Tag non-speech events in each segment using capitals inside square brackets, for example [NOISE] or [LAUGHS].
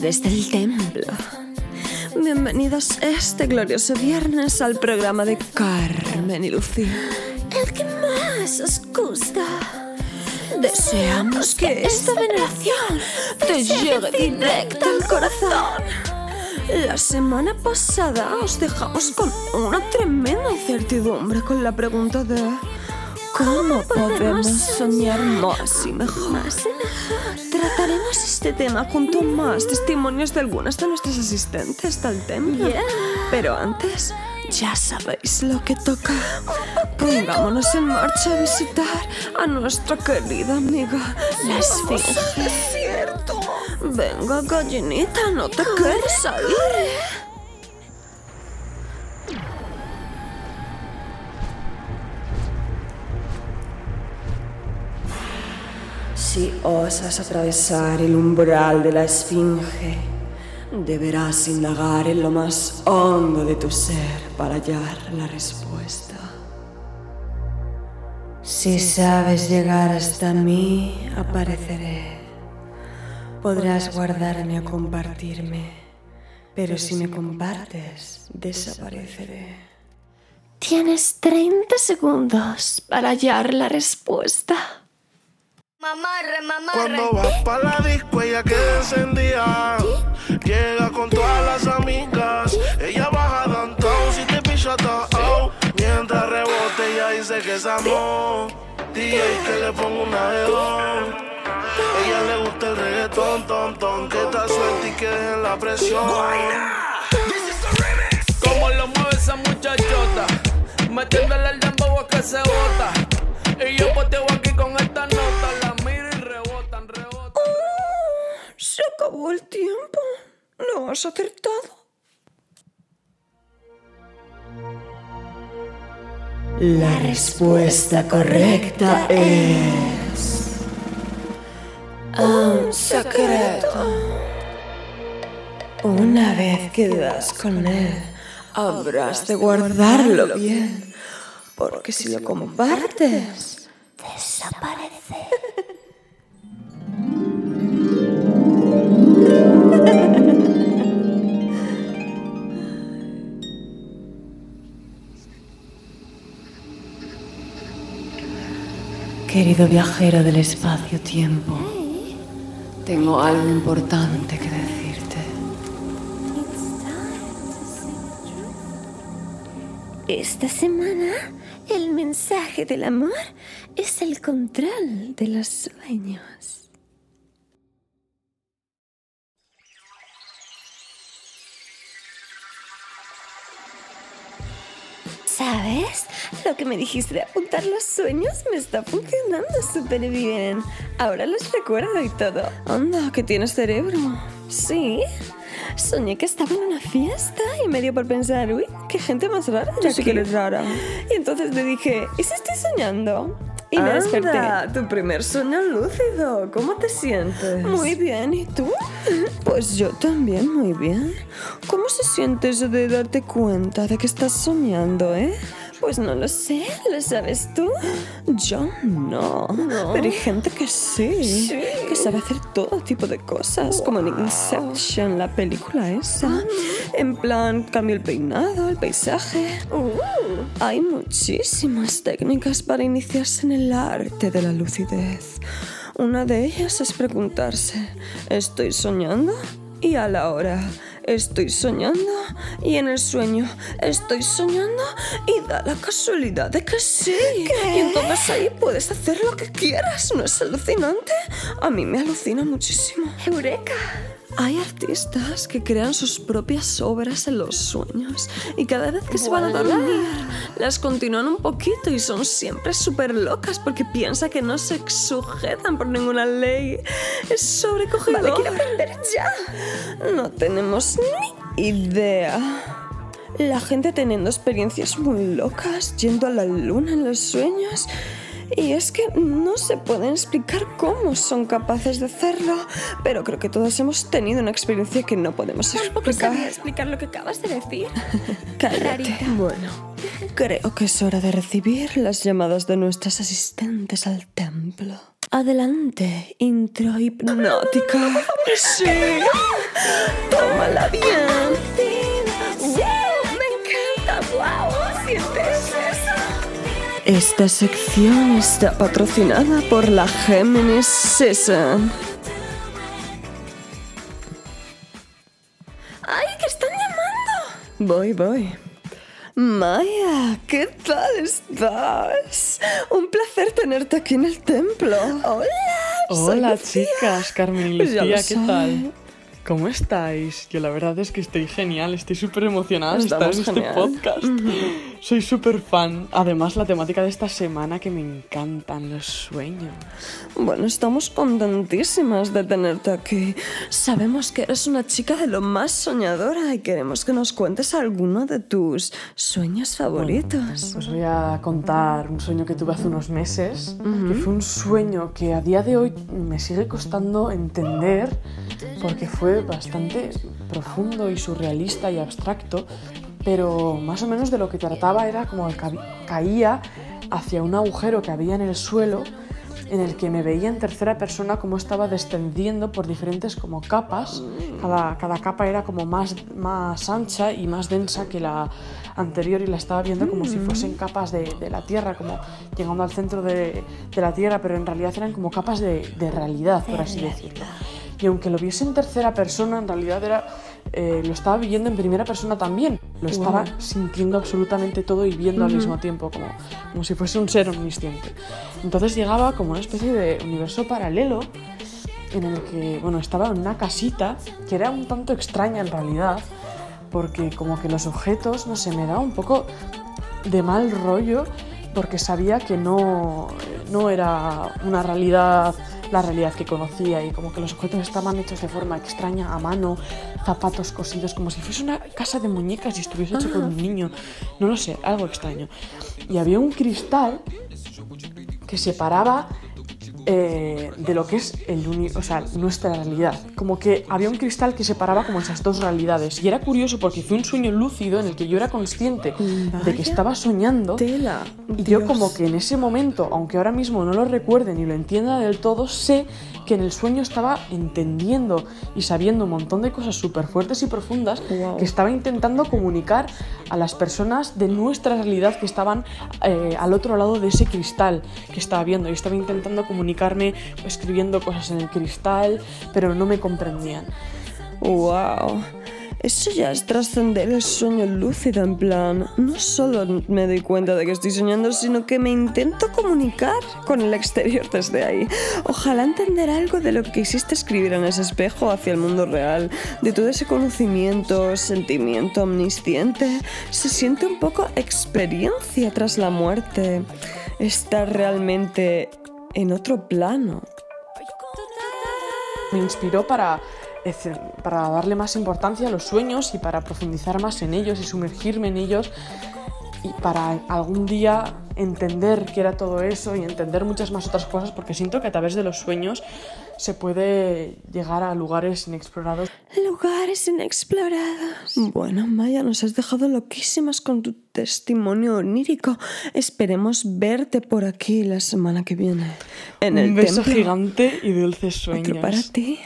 Desde el templo. Bienvenidos este glorioso viernes al programa de Carmen y Lucía. El que más os gusta. Deseamos que esta veneración te llegue directa al corazón. La semana pasada os dejamos con una tremenda incertidumbre con la pregunta de ¿Cómo podemos soñar más y mejor? Trataremos este tema junto a más testimonios de algunas de nuestras asistentes del templo. Pero antes, ya sabéis lo que toca. Pongámonos en marcha a visitar a nuestra querida amiga, la Esfinge. Venga, gallinita, no te quedes ahí. Si osas atravesar el umbral de la esfinge, deberás indagar en lo más hondo de tu ser para hallar la respuesta. Si sabes llegar hasta mí, apareceré. Podrás guardarme o compartirme, pero si me compartes, desapareceré. Tienes 30 segundos para hallar la respuesta. Mamarre, mamarre. Cuando vas pa' la disco, ella queda encendida. Llega con todas las amigas. Ella baja downtown si te picha todo. Mientras rebote, ella dice que es amor. DJ que le ponga una de dos. Ella le gusta el reggaetón, ton, ton. Que está suelta y que dejen la presión. Como lo mueve esa muchachota, metiéndole el dembow a que se bota. Y yo poteo aquí con esta nota, Se acabó el tiempo. Lo has acertado. La respuesta correcta es... Un secreto. Una vez que das con él, habrás de guardarlo bien, porque si lo compartes, desaparece. Querido viajero del espacio-tiempo, tengo algo importante que decirte. Esta semana, el mensaje del amor es el control de los sueños. ¿Sabes? Lo que me dijiste de apuntar los sueños me está funcionando súper bien. Ahora los recuerdo y todo. Anda, que tienes cerebro. Sí. Soñé que estaba en una fiesta y me dio por pensar, uy, qué gente más rara. Yo sí que eres rara. Y entonces le dije, ¿y si estoy soñando? Y me desperté. tu primer sueño lúcido. ¿Cómo te sientes? Muy bien. ¿Y tú? Pues yo también muy bien. ¿Cómo se siente eso de darte cuenta de que estás soñando, eh? Pues no lo sé, ¿lo sabes tú? Yo no. Pero hay gente que sí, Que sabe hacer todo tipo de cosas. Como en Inception, la película esa. En plan, cambio el peinado, el paisaje. Hay muchísimas técnicas para iniciarse en el arte de la lucidez. Una de ellas es preguntarse, ¿estoy soñando? Y a la hora, estoy soñando y en el sueño estoy soñando y da la casualidad de que sí. Y entonces ahí puedes hacer lo que quieras, ¿no es alucinante? A mí me alucina muchísimo. ¡Eureka! Hay artistas que crean sus propias obras en los sueños y cada vez que se van a dormir las continúan un poquito y son siempre súper locas porque piensan que no se sujetan por ninguna ley. Es sobrecogedor. Vale, quiero aprender ya. No tenemos ni idea. La gente teniendo experiencias muy locas, yendo a la luna en los sueños. Y es que no se pueden explicar cómo son capaces de hacerlo, pero creo que todos hemos tenido una experiencia que no podemos Tampoco explicar. sabía explicar lo que acabas de decir. [LAUGHS] Cállate. Bueno, creo que es hora de recibir las llamadas de nuestras asistentes al templo. Adelante, intro hipnótica. [LAUGHS] Sí. Tómala bien. Esta sección está patrocinada por la Géminis Season. ¡Ay, que están llamando! Voy, voy. Maya, ¿qué tal estás? Un placer tenerte aquí en el templo. Hola. Hola chicas, Carmen y [LAUGHS] Lucía, ¿qué tal? ¿Cómo estáis? Yo la verdad es que estoy genial, estoy súper emocionada de estar en este podcast. Soy súper fan. Además, la temática de esta semana que me encantan, los sueños. Bueno, estamos contentísimas de tenerte aquí. Sabemos que eres una chica de lo más soñadora y queremos que nos cuentes alguno de tus sueños favoritos. Os voy a contar un sueño que tuve hace unos meses, que fue un sueño que a día de hoy me sigue costando entender porque fue bastante profundo y surrealista y abstracto, pero más o menos de lo que trataba era como que caía hacia un agujero que había en el suelo en el que me veía en tercera persona cómo estaba descendiendo por diferentes como capas. Cada, cada capa era como más, más ancha y más densa que la anterior y la estaba viendo como si fuesen capas de, de la Tierra, como llegando al centro de, de la Tierra, pero en realidad eran como capas de, de realidad, por así decirlo. Y aunque lo viese en tercera persona, en realidad era, eh, lo estaba viviendo en primera persona también. Lo estaba sintiendo absolutamente todo y viendo al mismo tiempo, como, como si fuese un ser omnisciente. Entonces llegaba como una especie de universo paralelo en el que, bueno, estaba en una casita que era un tanto extraña en realidad, porque como que los objetos, no sé, me daba un poco de mal rollo porque sabía que no, no era una realidad, la realidad que conocía y como que los objetos estaban hechos de forma extraña, a mano, zapatos cosidos, como si fuese una casa de muñecas y estuviese hecho por un niño, no lo sé, algo extraño. Y había un cristal que separaba eh, de lo que es el uni- o sea, nuestra realidad. Como que había un cristal que separaba como esas dos realidades. Y era curioso porque fue un sueño lúcido en el que yo era consciente de que estaba soñando. Tela. Y yo como que en ese momento, aunque ahora mismo no lo recuerde ni lo entienda del todo, sé que en el sueño estaba entendiendo y sabiendo un montón de cosas súper fuertes y profundas Wow. que estaba intentando comunicar a las personas de nuestra realidad que estaban eh, al otro lado de ese cristal que estaba viendo. Y estaba intentando comunicarme escribiendo cosas en el cristal, pero no me comprendían. Wow. Eso ya es trascender el sueño lúcido, en plan, no solo me doy cuenta de que estoy soñando, sino que me intento comunicar con el exterior desde ahí. Ojalá entender algo de lo que quisiste escribir en ese espejo hacia el mundo real, de todo ese conocimiento, sentimiento omnisciente. Se siente un poco experiencia tras la muerte. Estar realmente en otro plano. me inspiró para, para darle más importancia a los sueños y para profundizar más en ellos y sumergirme en ellos y para algún día entender qué era todo eso y entender muchas más otras cosas porque siento que a través de los sueños se puede llegar a lugares inexplorados. Lugares inexplorados. Bueno, Maya, nos has dejado loquísimas con tu testimonio onírico. Esperemos verte por aquí la semana que viene. En el Un beso templo. gigante y dulces Otro sueños. para ti.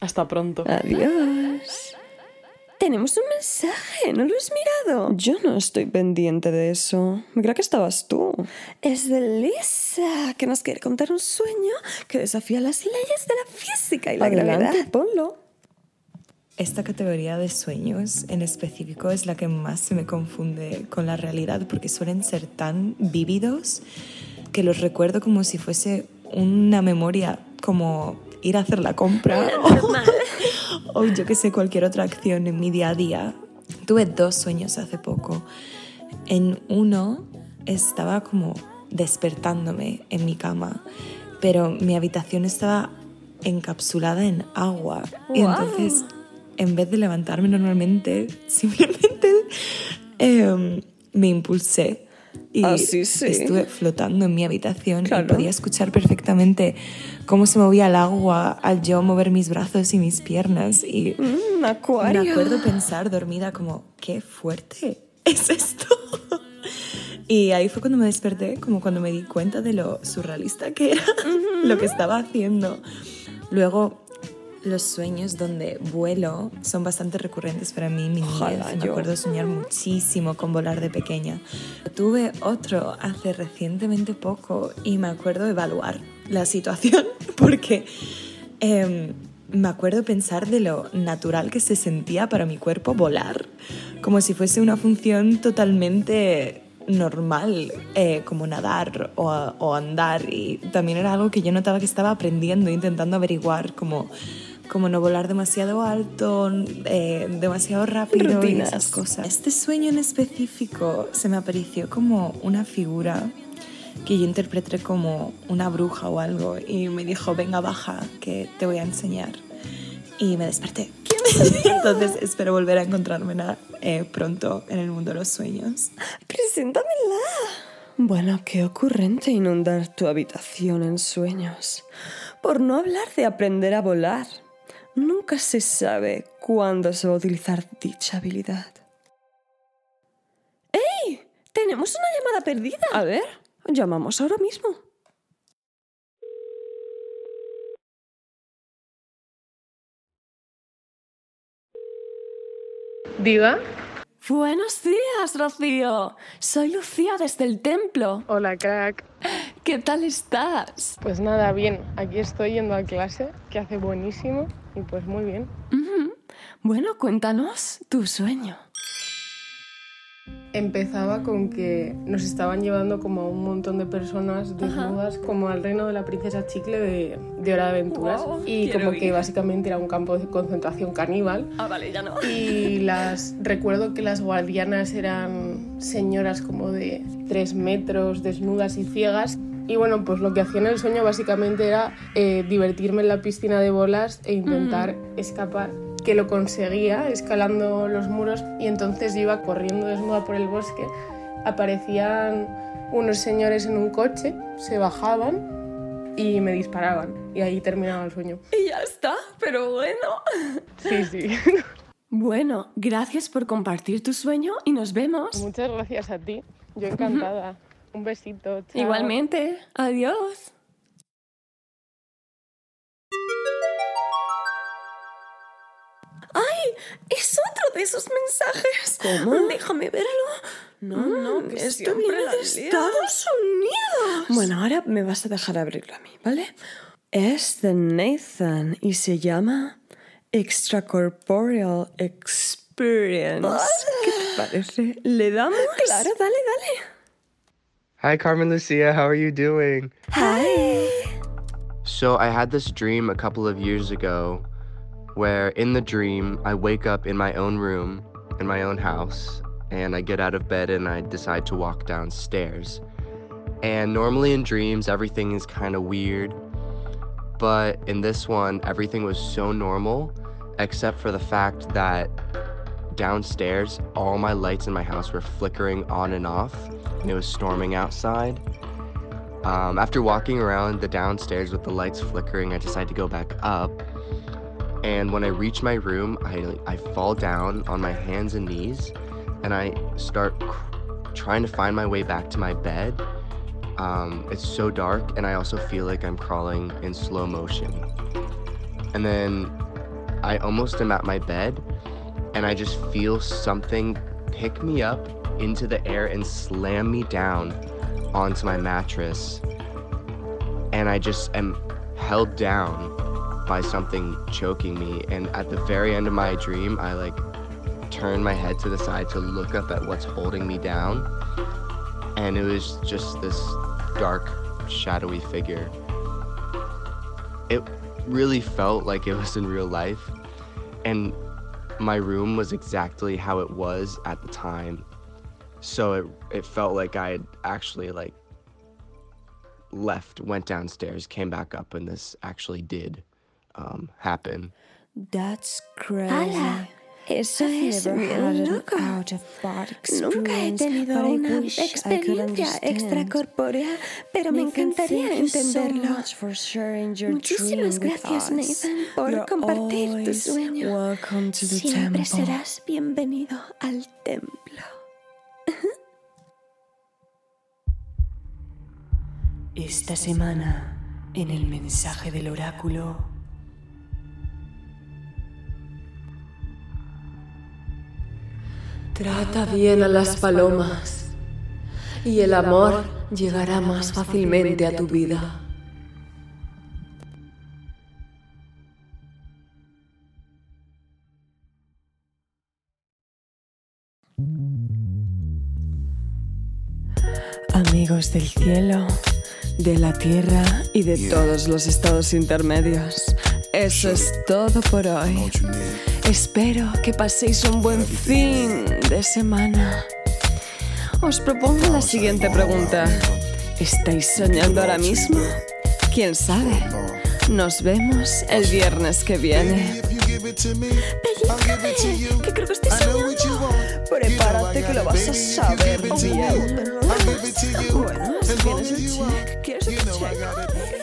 Hasta pronto. Adiós. Tenemos un mensaje, ¿no lo has mirado? Yo no estoy pendiente de eso. Me creo que estabas tú. Es de Lisa, que nos quiere contar un sueño que desafía las leyes de la física y la Adelante, gravedad. Ponlo. Esta categoría de sueños en específico es la que más se me confunde con la realidad porque suelen ser tan vívidos que los recuerdo como si fuese una memoria, como ir a hacer la compra o yo que sé, cualquier otra acción en mi día a día. Tuve dos sueños hace poco. En uno estaba como despertándome en mi cama, pero mi habitación estaba encapsulada en agua. Y Guau. entonces, en vez de levantarme normalmente, [LAUGHS] simplemente em, me impulsé. Y Ah, sí, sí. estuve flotando en mi habitación Claro. y podía escuchar perfectamente cómo se movía el agua al yo mover mis brazos y mis piernas. Y Mm, acuario. me acuerdo pensar dormida como, qué fuerte es esto. Y ahí fue cuando me desperté, como cuando me di cuenta de lo surrealista que era lo que estaba haciendo. Luego, los sueños donde vuelo son bastante recurrentes para mí. Mi niñez. Ojalá me yo. acuerdo soñar muchísimo con volar de pequeña. Tuve otro hace recientemente poco y me acuerdo evaluar la situación [LAUGHS] porque em, me acuerdo pensar de lo natural que se sentía para mi cuerpo volar, como si fuese una función totalmente normal, eh, como nadar o, o andar. Y también era algo que yo notaba que estaba aprendiendo, intentando averiguar, como, como no volar demasiado alto, eh, demasiado rápido y Rutinas. esas cosas. Este sueño en específico se me apareció como una figura que yo interpreté como una bruja o algo y me dijo, venga, baja, que te voy a enseñar. Y me desperté. [LAUGHS] Entonces espero volver a encontrarme eh, pronto en el mundo de los sueños. Preséntamela. Bueno, qué ocurrente inundar tu habitación en sueños. Por no hablar de aprender a volar. Nunca se sabe cuándo se va a utilizar dicha habilidad. ¡Ey! Tenemos una llamada perdida. A ver, llamamos ahora mismo. Diga. Buenos días, Rocío. Soy Lucía desde el templo. Hola, crack. ¿Qué tal estás? Pues nada, bien. Aquí estoy yendo a clase, que hace buenísimo. Y pues muy bien. Bueno, cuéntanos tu sueño. Empezaba con que nos estaban llevando como a un montón de personas desnudas, como al reino de la princesa Chicle de, de Hora de Aventuras. Guau, y como que ir. básicamente era un campo de concentración caníbal. Ah, vale, ya no. Y las recuerdo que las guardianas eran señoras como de tres metros, desnudas y ciegas. Y bueno, pues lo que hacía en el sueño básicamente era eh, divertirme en la piscina de bolas e intentar escapar. Que lo conseguía escalando los muros y entonces yo iba corriendo desnuda por el bosque. Aparecían unos señores en un coche, se bajaban y me disparaban. Y ahí terminaba el sueño. Y ya está, pero bueno. Sí, sí. Bueno, gracias por compartir tu sueño y nos vemos. Muchas gracias a ti. Yo encantada. Un besito. chao. Igualmente. Adiós. ¡Ay! Es otro de esos mensajes. ¿Cómo? Déjame verlo. No, no, que esto viene de Estados Unidos. Bueno, ahora me vas a dejar abrirlo a mí, ¿vale? Es de Nathan y se llama Extracorporeal Experience. ¿Qué te parece? ¿Le damos? Claro, dale, dale. Hi, Carmen Lucia. How are you doing? Hi. So, I had this dream a couple of years ago where in the dream, I wake up in my own room, in my own house, and I get out of bed and I decide to walk downstairs. And normally in dreams, everything is kind of weird. But in this one, everything was so normal, except for the fact that downstairs, all my lights in my house were flickering on and off, and it was storming outside. Um, after walking around the downstairs with the lights flickering, I decide to go back up. And when I reach my room, I, I fall down on my hands and knees and I start cr- trying to find my way back to my bed. Um, it's so dark, and I also feel like I'm crawling in slow motion. And then I almost am at my bed, and I just feel something pick me up into the air and slam me down onto my mattress. And I just am held down by something choking me. And at the very end of my dream, I like turn my head to the side to look up at what's holding me down. And it was just this dark, shadowy figure. It really felt like it was in real life. And my room was exactly how it was at the time. So it, it felt like I had actually like left, went downstairs, came back up, and this actually did um, happen. That's crazy. Eso es loco. Nunca he tenido una experiencia extracorpórea, pero me encantaría entenderlo. Muchísimas gracias, Nathan, por compartir tu sueño. Siempre serás bienvenido al templo. Esta semana, en el mensaje del oráculo. Trata bien a las palomas y el amor llegará más fácilmente a tu vida. Amigos del cielo, de la tierra y de todos los estados intermedios. Eso es todo por hoy. Espero que paséis un buen fin de semana. Os propongo la siguiente pregunta. ¿Estáis soñando ahora mismo? ¿Quién sabe? Nos vemos el viernes que viene. Pellízcame, que creo que estoy soñando. Prepárate que lo vas a saber bien. Bueno, ¿tienes el check? ¿Quieres el check?